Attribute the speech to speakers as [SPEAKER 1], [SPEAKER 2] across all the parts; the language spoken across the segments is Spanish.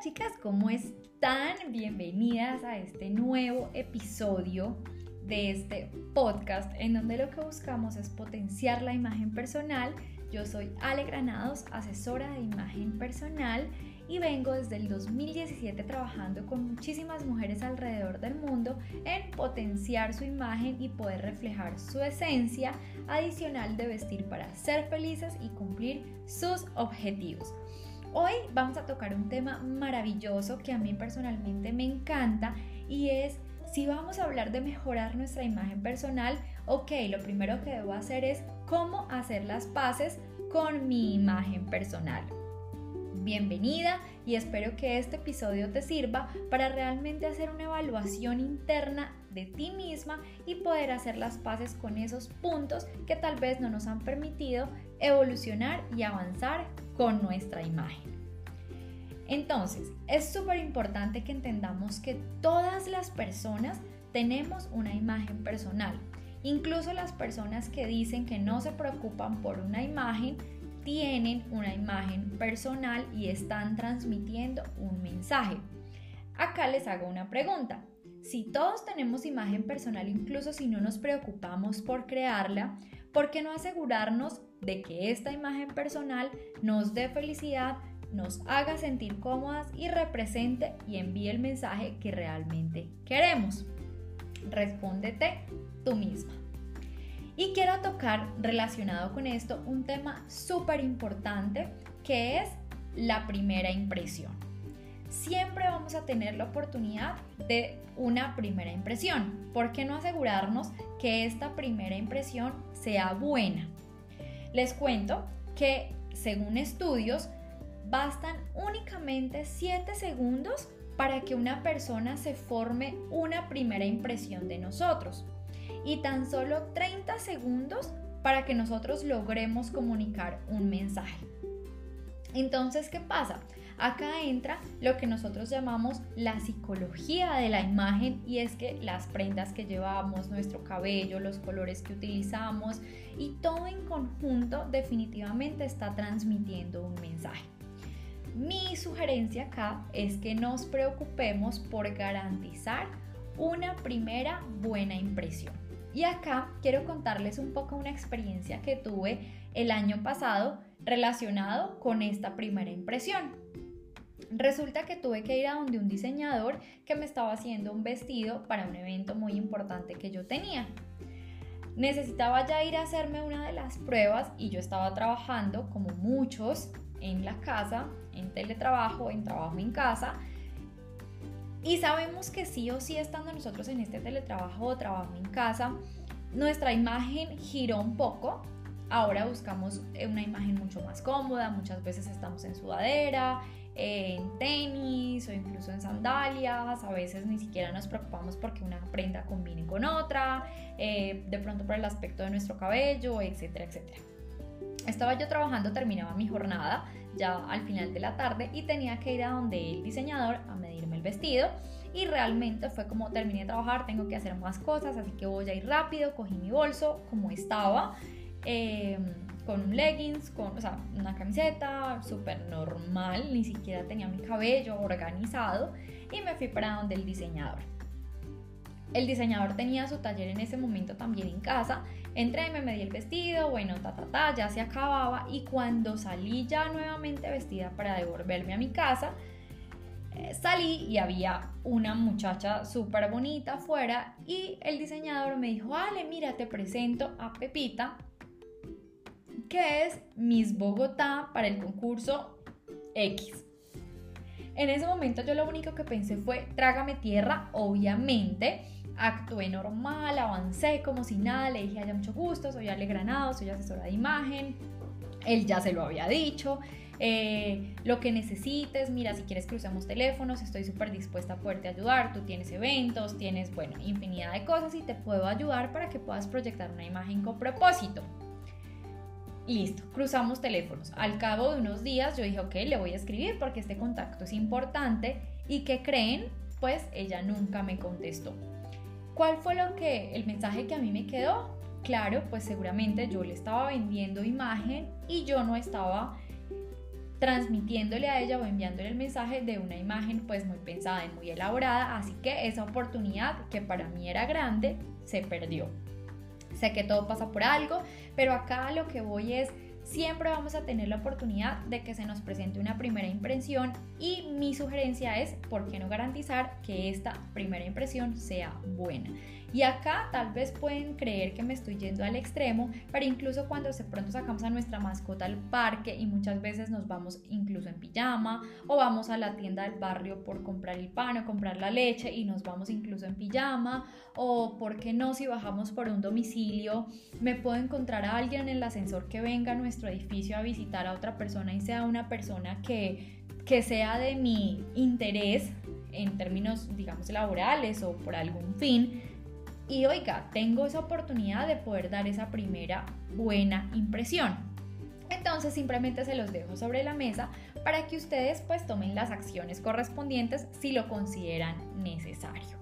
[SPEAKER 1] Chicas, ¿cómo están? Bienvenidas a este nuevo episodio de este podcast en donde lo que buscamos es potenciar la imagen personal. Yo soy Ale Granados, asesora de imagen personal y vengo desde el 2017 trabajando con muchísimas mujeres alrededor del mundo en potenciar su imagen y poder reflejar su esencia adicional de vestir para ser felices y cumplir sus objetivos. Hoy vamos a tocar un tema maravilloso que a mí personalmente me encanta y es si vamos a hablar de mejorar nuestra imagen personal, ok, lo primero que debo hacer es cómo hacer las paces con mi imagen personal. Bienvenida y espero que este episodio te sirva para realmente hacer una evaluación interna de ti misma y poder hacer las paces con esos puntos que tal vez no nos han permitido evolucionar y avanzar con nuestra imagen. Entonces, es súper importante que entendamos que todas las personas tenemos una imagen personal. Incluso las personas que dicen que no se preocupan por una imagen, tienen una imagen personal y están transmitiendo un mensaje. Acá les hago una pregunta. Si todos tenemos imagen personal, incluso si no nos preocupamos por crearla, ¿por qué no asegurarnos de que esta imagen personal nos dé felicidad, nos haga sentir cómodas y represente y envíe el mensaje que realmente queremos? Respóndete tú misma. Y quiero tocar relacionado con esto un tema súper importante que es la primera impresión. Siempre vamos a tener la oportunidad de una primera impresión. ¿Por qué no asegurarnos que esta primera impresión sea buena? Les cuento que según estudios bastan únicamente 7 segundos para que una persona se forme una primera impresión de nosotros y tan solo 30 segundos para que nosotros logremos comunicar un mensaje. Entonces, ¿qué pasa? Acá entra lo que nosotros llamamos la psicología de la imagen y es que las prendas que llevamos, nuestro cabello, los colores que utilizamos y todo en conjunto definitivamente está transmitiendo un mensaje. Mi sugerencia acá es que nos preocupemos por garantizar una primera buena impresión. Y acá quiero contarles un poco una experiencia que tuve el año pasado relacionado con esta primera impresión. Resulta que tuve que ir a donde un diseñador que me estaba haciendo un vestido para un evento muy importante que yo tenía. Necesitaba ya ir a hacerme una de las pruebas y yo estaba trabajando como muchos en la casa, en teletrabajo, en trabajo en casa y sabemos que sí o sí estando nosotros en este teletrabajo o trabajo en casa, nuestra imagen giró un poco. Ahora buscamos una imagen mucho más cómoda, muchas veces estamos en sudadera, en tenis o incluso en sandalias, a veces ni siquiera nos preocupamos porque una prenda combine con otra, eh, de pronto por el aspecto de nuestro cabello, etcétera, etcétera. Estaba yo trabajando, terminaba mi jornada ya al final de la tarde y tenía que ir a donde el diseñador a medirme el vestido y realmente fue como terminé de trabajar, tengo que hacer más cosas, así que voy a ir rápido, cogí mi bolso como estaba, em, con un leggings, con o sea, una camiseta súper normal, ni siquiera tenía mi cabello organizado y me fui para donde el diseñador. El diseñador tenía su taller en ese momento también en casa. Entré, me medí el vestido, bueno, ta, ta, ta, ya se acababa. Y cuando salí ya nuevamente vestida para devolverme a mi casa, eh, salí y había una muchacha súper bonita afuera. Y el diseñador me dijo: Ale, mira, te presento a Pepita, que es Miss Bogotá para el concurso X. En ese momento yo lo único que pensé fue, trágame tierra, obviamente actué normal, avancé como si nada, le dije, haya mucho gusto, soy Ale Granado, soy asesora de imagen, él ya se lo había dicho, eh, lo que necesites, mira, si quieres usemos teléfonos, estoy súper dispuesta a poderte ayudar, tú tienes eventos, tienes, bueno, infinidad de cosas y te puedo ayudar para que puedas proyectar una imagen con propósito. Listo, cruzamos teléfonos. Al cabo de unos días yo dije, ok, le voy a escribir porque este contacto es importante y que creen, pues ella nunca me contestó. ¿Cuál fue lo que el mensaje que a mí me quedó? Claro, pues seguramente yo le estaba vendiendo imagen y yo no estaba transmitiéndole a ella o enviándole el mensaje de una imagen pues muy pensada y muy elaborada, así que esa oportunidad que para mí era grande se perdió. Sé que todo pasa por algo, pero acá lo que voy es siempre vamos a tener la oportunidad de que se nos presente una primera impresión y mi sugerencia es, ¿por qué no garantizar que esta primera impresión sea buena? Y acá tal vez pueden creer que me estoy yendo al extremo, pero incluso cuando de pronto sacamos a nuestra mascota al parque y muchas veces nos vamos incluso en pijama o vamos a la tienda del barrio por comprar el pan o comprar la leche y nos vamos incluso en pijama o por qué no si bajamos por un domicilio me puedo encontrar a alguien en el ascensor que venga a nuestro edificio a visitar a otra persona y sea una persona que, que sea de mi interés en términos digamos laborales o por algún fin y oiga, tengo esa oportunidad de poder dar esa primera buena impresión. Entonces simplemente se los dejo sobre la mesa para que ustedes pues tomen las acciones correspondientes si lo consideran necesario.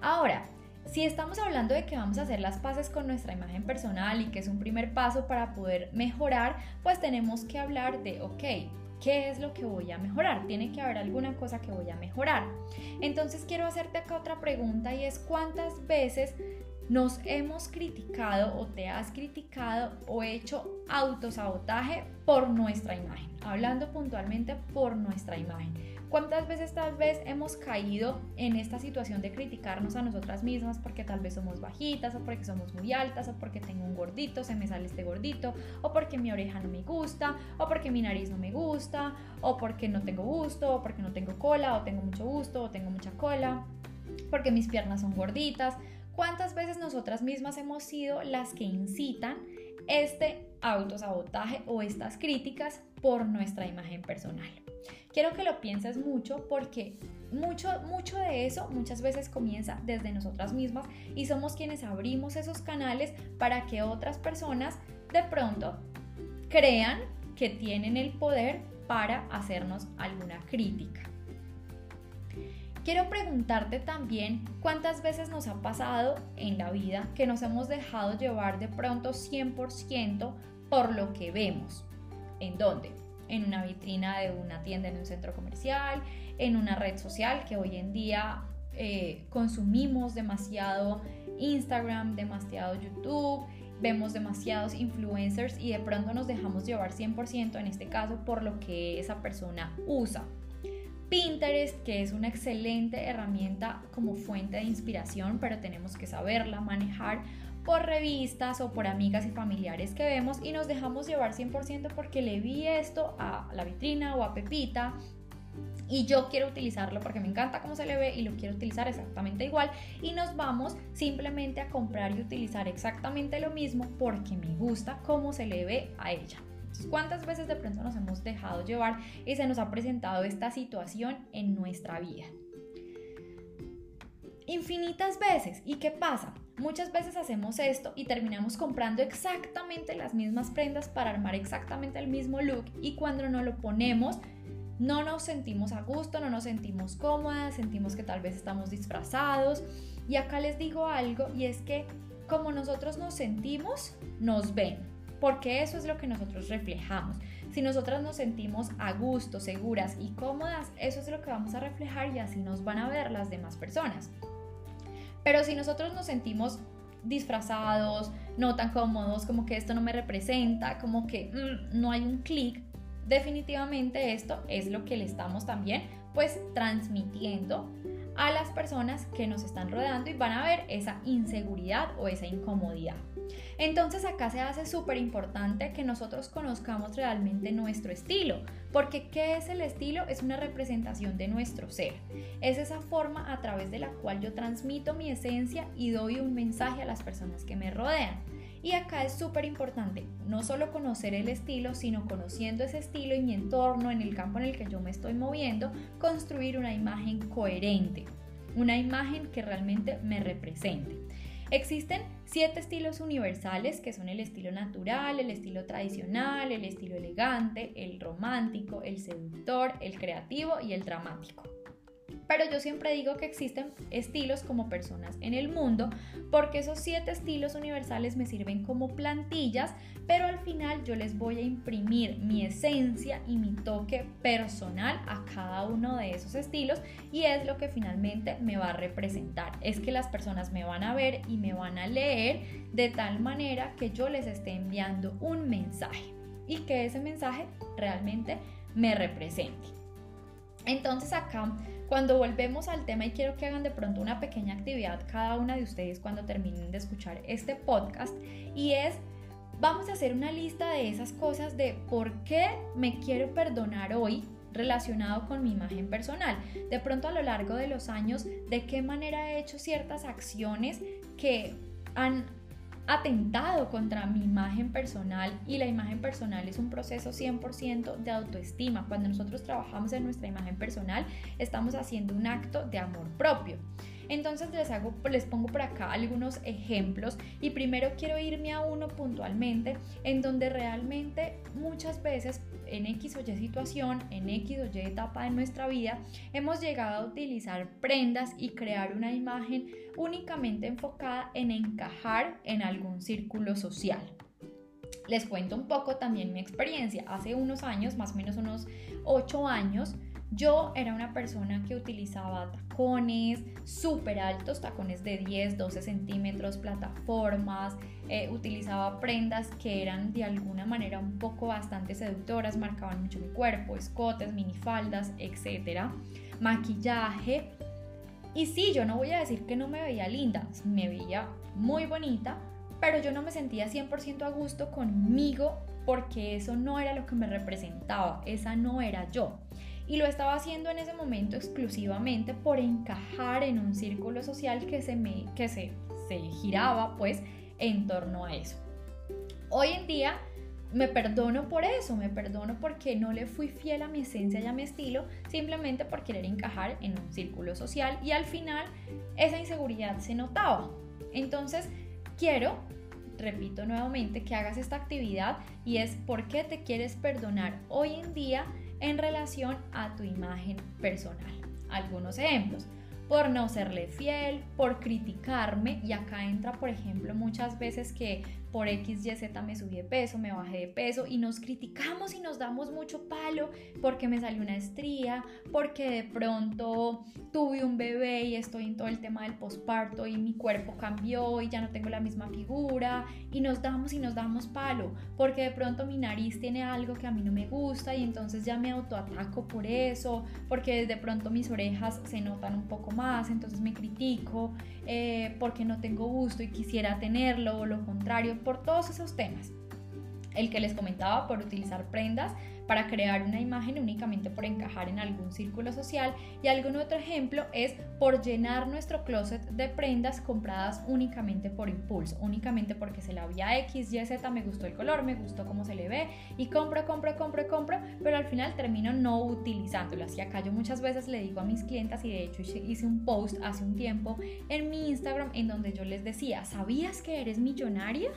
[SPEAKER 1] Ahora, si estamos hablando de que vamos a hacer las paces con nuestra imagen personal y que es un primer paso para poder mejorar, pues tenemos que hablar de, ok, ¿Qué es lo que voy a mejorar? Tiene que haber alguna cosa que voy a mejorar. Entonces quiero hacerte acá otra pregunta y es cuántas veces nos hemos criticado o te has criticado o hecho autosabotaje por nuestra imagen. Hablando puntualmente por nuestra imagen. ¿Cuántas veces tal vez hemos caído en esta situación de criticarnos a nosotras mismas porque tal vez somos bajitas o porque somos muy altas o porque tengo un gordito, se me sale este gordito o porque mi oreja no me gusta o porque mi nariz no me gusta o porque no tengo gusto o porque no tengo cola o tengo mucho gusto o tengo mucha cola, porque mis piernas son gorditas? ¿Cuántas veces nosotras mismas hemos sido las que incitan este autosabotaje o estas críticas por nuestra imagen personal? Quiero que lo pienses mucho porque mucho, mucho de eso muchas veces comienza desde nosotras mismas y somos quienes abrimos esos canales para que otras personas de pronto crean que tienen el poder para hacernos alguna crítica. Quiero preguntarte también cuántas veces nos ha pasado en la vida que nos hemos dejado llevar de pronto 100% por lo que vemos. ¿En dónde? en una vitrina de una tienda en un centro comercial, en una red social que hoy en día eh, consumimos demasiado Instagram, demasiado YouTube, vemos demasiados influencers y de pronto nos dejamos llevar 100% en este caso por lo que esa persona usa. Pinterest, que es una excelente herramienta como fuente de inspiración, pero tenemos que saberla manejar por revistas o por amigas y familiares que vemos y nos dejamos llevar 100% porque le vi esto a la vitrina o a Pepita y yo quiero utilizarlo porque me encanta cómo se le ve y lo quiero utilizar exactamente igual y nos vamos simplemente a comprar y utilizar exactamente lo mismo porque me gusta cómo se le ve a ella. ¿Cuántas veces de pronto nos hemos dejado llevar y se nos ha presentado esta situación en nuestra vida? Infinitas veces. ¿Y qué pasa? Muchas veces hacemos esto y terminamos comprando exactamente las mismas prendas para armar exactamente el mismo look y cuando no lo ponemos no nos sentimos a gusto, no nos sentimos cómodas, sentimos que tal vez estamos disfrazados. Y acá les digo algo y es que como nosotros nos sentimos, nos ven, porque eso es lo que nosotros reflejamos. Si nosotras nos sentimos a gusto, seguras y cómodas, eso es lo que vamos a reflejar y así nos van a ver las demás personas. Pero si nosotros nos sentimos disfrazados, no tan cómodos, como que esto no me representa, como que mm, no hay un clic, definitivamente esto es lo que le estamos también pues transmitiendo a las personas que nos están rodeando y van a ver esa inseguridad o esa incomodidad. Entonces acá se hace súper importante que nosotros conozcamos realmente nuestro estilo, porque ¿qué es el estilo? Es una representación de nuestro ser. Es esa forma a través de la cual yo transmito mi esencia y doy un mensaje a las personas que me rodean. Y acá es súper importante no solo conocer el estilo, sino conociendo ese estilo y mi entorno, en el campo en el que yo me estoy moviendo, construir una imagen coherente, una imagen que realmente me represente. Existen siete estilos universales que son el estilo natural, el estilo tradicional, el estilo elegante, el romántico, el seductor, el creativo y el dramático. Pero yo siempre digo que existen estilos como personas en el mundo, porque esos siete estilos universales me sirven como plantillas, pero al final yo les voy a imprimir mi esencia y mi toque personal a cada uno de esos estilos y es lo que finalmente me va a representar. Es que las personas me van a ver y me van a leer de tal manera que yo les esté enviando un mensaje y que ese mensaje realmente me represente. Entonces acá, cuando volvemos al tema y quiero que hagan de pronto una pequeña actividad cada una de ustedes cuando terminen de escuchar este podcast y es, vamos a hacer una lista de esas cosas de por qué me quiero perdonar hoy relacionado con mi imagen personal. De pronto a lo largo de los años, de qué manera he hecho ciertas acciones que han atentado contra mi imagen personal y la imagen personal es un proceso 100% de autoestima. Cuando nosotros trabajamos en nuestra imagen personal, estamos haciendo un acto de amor propio. Entonces les, hago, les pongo por acá algunos ejemplos y primero quiero irme a uno puntualmente en donde realmente muchas veces en X o Y situación, en X o Y etapa de nuestra vida, hemos llegado a utilizar prendas y crear una imagen únicamente enfocada en encajar en algún círculo social. Les cuento un poco también mi experiencia. Hace unos años, más o menos unos 8 años, yo era una persona que utilizaba tacones súper altos, tacones de 10, 12 centímetros, plataformas, eh, utilizaba prendas que eran de alguna manera un poco bastante seductoras, marcaban mucho mi cuerpo, escotes, minifaldas, etc. Maquillaje. Y sí, yo no voy a decir que no me veía linda, me veía muy bonita, pero yo no me sentía 100% a gusto conmigo porque eso no era lo que me representaba, esa no era yo y lo estaba haciendo en ese momento exclusivamente por encajar en un círculo social que se me que se, se giraba pues en torno a eso. Hoy en día me perdono por eso, me perdono porque no le fui fiel a mi esencia y a mi estilo, simplemente por querer encajar en un círculo social y al final esa inseguridad se notaba. Entonces, quiero, repito nuevamente, que hagas esta actividad y es por qué te quieres perdonar hoy en día en relación a tu imagen personal. Algunos ejemplos por no serle fiel, por criticarme y acá entra por ejemplo muchas veces que por X, Y, Z me subí de peso, me bajé de peso y nos criticamos y nos damos mucho palo porque me salió una estría, porque de pronto tuve un bebé y estoy en todo el tema del posparto y mi cuerpo cambió y ya no tengo la misma figura y nos damos y nos damos palo porque de pronto mi nariz tiene algo que a mí no me gusta y entonces ya me autoataco por eso, porque de pronto mis orejas se notan un poco más, entonces me critico eh, porque no tengo gusto y quisiera tenerlo o lo contrario por todos esos temas. El que les comentaba por utilizar prendas para crear una imagen únicamente por encajar en algún círculo social y algún otro ejemplo es por llenar nuestro closet de prendas compradas únicamente por impulso, únicamente porque se la vi a X, Y, Z, me gustó el color, me gustó cómo se le ve y compro, compro, compro, compro, pero al final termino no utilizándolas. Y acá yo muchas veces le digo a mis clientas y de hecho hice un post hace un tiempo en mi Instagram en donde yo les decía, ¿sabías que eres millonaria?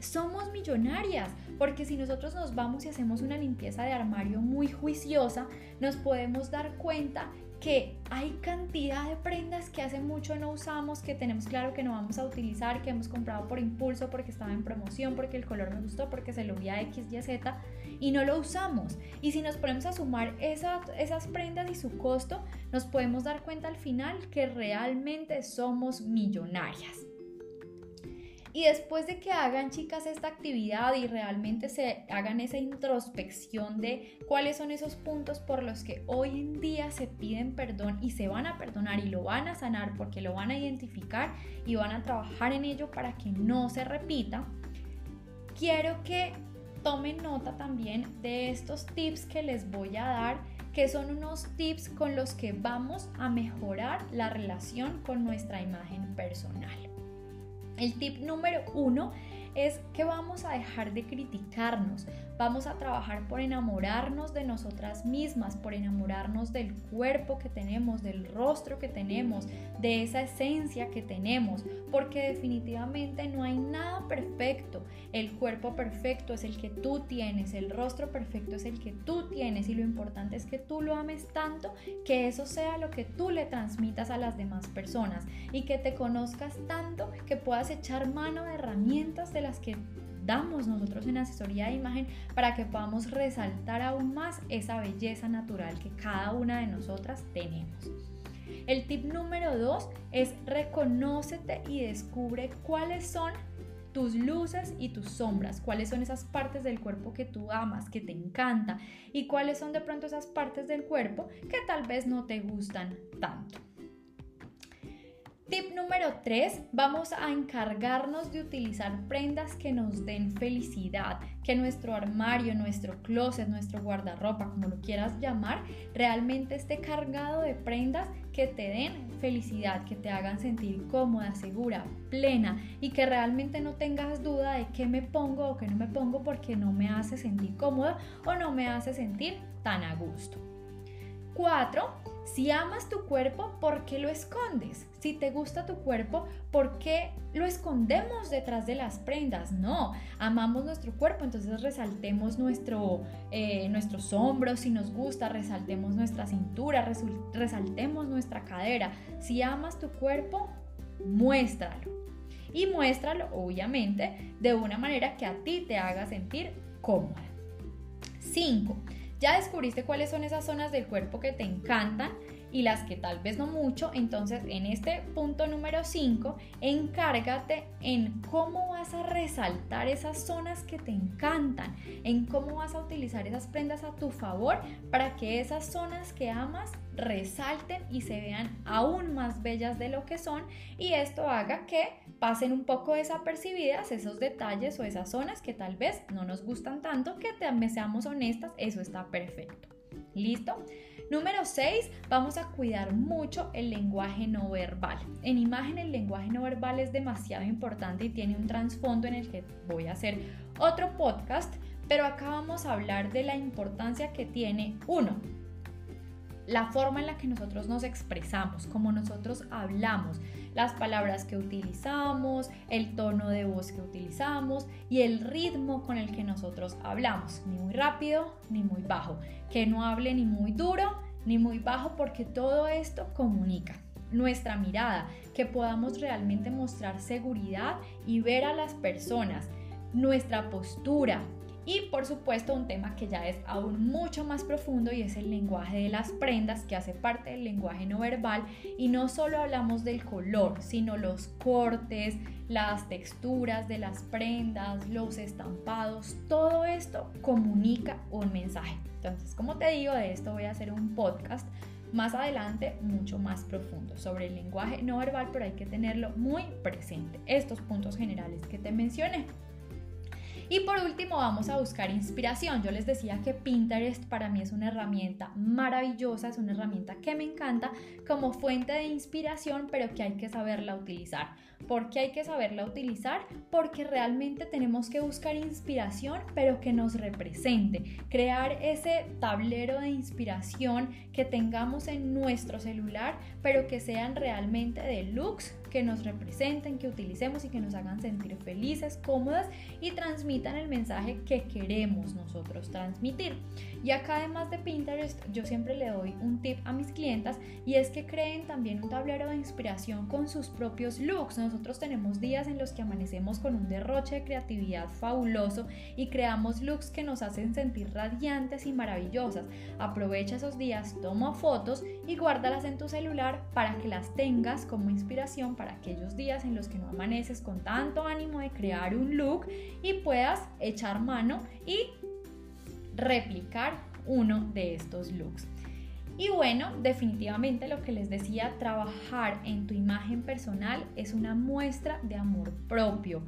[SPEAKER 1] Somos millonarias, porque si nosotros nos vamos y hacemos una limpieza de armario muy juiciosa, nos podemos dar cuenta que hay cantidad de prendas que hace mucho no usamos, que tenemos claro que no vamos a utilizar, que hemos comprado por impulso, porque estaba en promoción, porque el color me gustó, porque se lo vi a X, Y, Z y no lo usamos. Y si nos ponemos a sumar esas prendas y su costo, nos podemos dar cuenta al final que realmente somos millonarias. Y después de que hagan, chicas, esta actividad y realmente se hagan esa introspección de cuáles son esos puntos por los que hoy en día se piden perdón y se van a perdonar y lo van a sanar porque lo van a identificar y van a trabajar en ello para que no se repita, quiero que tomen nota también de estos tips que les voy a dar que son unos tips con los que vamos a mejorar la relación con nuestra imagen personal. El tip número uno es que vamos a dejar de criticarnos, vamos a trabajar por enamorarnos de nosotras mismas, por enamorarnos del cuerpo que tenemos, del rostro que tenemos, de esa esencia que tenemos, porque definitivamente no hay nada perfecto. El cuerpo perfecto es el que tú tienes, el rostro perfecto es el que tú tienes y lo importante es que tú lo ames tanto que eso sea lo que tú le transmitas a las demás personas y que te conozcas tanto que puedas echar mano de herramientas de las que damos nosotros en asesoría de imagen para que podamos resaltar aún más esa belleza natural que cada una de nosotras tenemos. El tip número dos es reconócete y descubre cuáles son tus luces y tus sombras, cuáles son esas partes del cuerpo que tú amas, que te encanta y cuáles son de pronto esas partes del cuerpo que tal vez no te gustan tanto. Tip número 3, vamos a encargarnos de utilizar prendas que nos den felicidad, que nuestro armario, nuestro closet, nuestro guardarropa, como lo quieras llamar, realmente esté cargado de prendas que te den felicidad, que te hagan sentir cómoda, segura, plena y que realmente no tengas duda de qué me pongo o qué no me pongo porque no me hace sentir cómoda o no me hace sentir tan a gusto. 4 si amas tu cuerpo, ¿por qué lo escondes? Si te gusta tu cuerpo, ¿por qué lo escondemos detrás de las prendas? No, amamos nuestro cuerpo, entonces resaltemos nuestro, eh, nuestros hombros si nos gusta, resaltemos nuestra cintura, resaltemos nuestra cadera. Si amas tu cuerpo, muéstralo. Y muéstralo, obviamente, de una manera que a ti te haga sentir cómoda. 5. Ya descubriste cuáles son esas zonas del cuerpo que te encantan y las que tal vez no mucho. Entonces, en este punto número 5, encárgate en cómo vas a resaltar esas zonas que te encantan, en cómo vas a utilizar esas prendas a tu favor para que esas zonas que amas resalten y se vean aún más bellas de lo que son y esto haga que pasen un poco desapercibidas esos detalles o esas zonas que tal vez no nos gustan tanto, que también seamos honestas, eso está perfecto. ¿Listo? Número 6, vamos a cuidar mucho el lenguaje no verbal. En imagen el lenguaje no verbal es demasiado importante y tiene un trasfondo en el que voy a hacer otro podcast, pero acá vamos a hablar de la importancia que tiene uno, la forma en la que nosotros nos expresamos, como nosotros hablamos, las palabras que utilizamos, el tono de voz que utilizamos y el ritmo con el que nosotros hablamos, ni muy rápido ni muy bajo, que no hable ni muy duro ni muy bajo porque todo esto comunica nuestra mirada, que podamos realmente mostrar seguridad y ver a las personas, nuestra postura, y por supuesto un tema que ya es aún mucho más profundo y es el lenguaje de las prendas que hace parte del lenguaje no verbal y no solo hablamos del color, sino los cortes, las texturas de las prendas, los estampados, todo esto comunica un mensaje. Entonces, como te digo, de esto voy a hacer un podcast más adelante mucho más profundo sobre el lenguaje no verbal, pero hay que tenerlo muy presente. Estos puntos generales que te mencioné. Y por último vamos a buscar inspiración. Yo les decía que Pinterest para mí es una herramienta maravillosa, es una herramienta que me encanta como fuente de inspiración, pero que hay que saberla utilizar. ¿Por qué hay que saberla utilizar? Porque realmente tenemos que buscar inspiración, pero que nos represente. Crear ese tablero de inspiración que tengamos en nuestro celular, pero que sean realmente de looks que nos representen, que utilicemos y que nos hagan sentir felices, cómodas y transmitan el mensaje que queremos nosotros transmitir. Y acá además de Pinterest, yo siempre le doy un tip a mis clientas y es que creen también un tablero de inspiración con sus propios looks. Nosotros tenemos días en los que amanecemos con un derroche de creatividad fabuloso y creamos looks que nos hacen sentir radiantes y maravillosas. Aprovecha esos días, toma fotos y guárdalas en tu celular para que las tengas como inspiración para aquellos días en los que no amaneces con tanto ánimo de crear un look y puedas echar mano y replicar uno de estos looks. Y bueno, definitivamente lo que les decía, trabajar en tu imagen personal es una muestra de amor propio.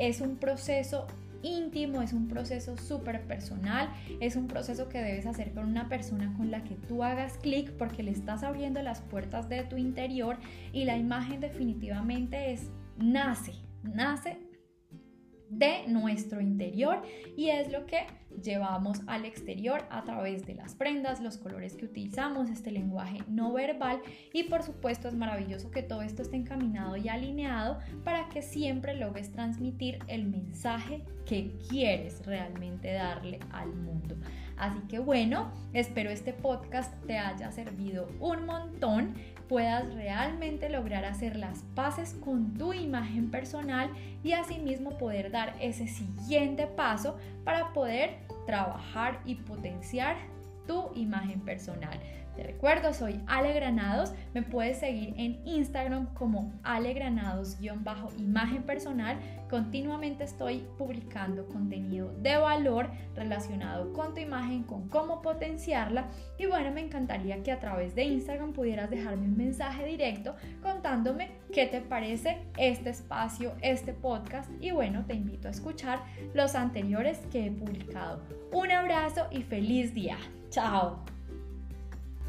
[SPEAKER 1] Es un proceso íntimo, es un proceso súper personal, es un proceso que debes hacer con una persona con la que tú hagas clic porque le estás abriendo las puertas de tu interior y la imagen definitivamente es, nace, nace de nuestro interior y es lo que llevamos al exterior a través de las prendas, los colores que utilizamos, este lenguaje no verbal y por supuesto es maravilloso que todo esto esté encaminado y alineado para que siempre logres transmitir el mensaje que quieres realmente darle al mundo. Así que bueno, espero este podcast te haya servido un montón puedas realmente lograr hacer las paces con tu imagen personal y asimismo poder dar ese siguiente paso para poder trabajar y potenciar tu imagen personal. Te recuerdo, soy Ale Granados. Me puedes seguir en Instagram como Ale Granados-imagen personal. Continuamente estoy publicando contenido de valor relacionado con tu imagen, con cómo potenciarla. Y bueno, me encantaría que a través de Instagram pudieras dejarme un mensaje directo contándome qué te parece este espacio, este podcast. Y bueno, te invito a escuchar los anteriores que he publicado. Un abrazo y feliz día. Chao.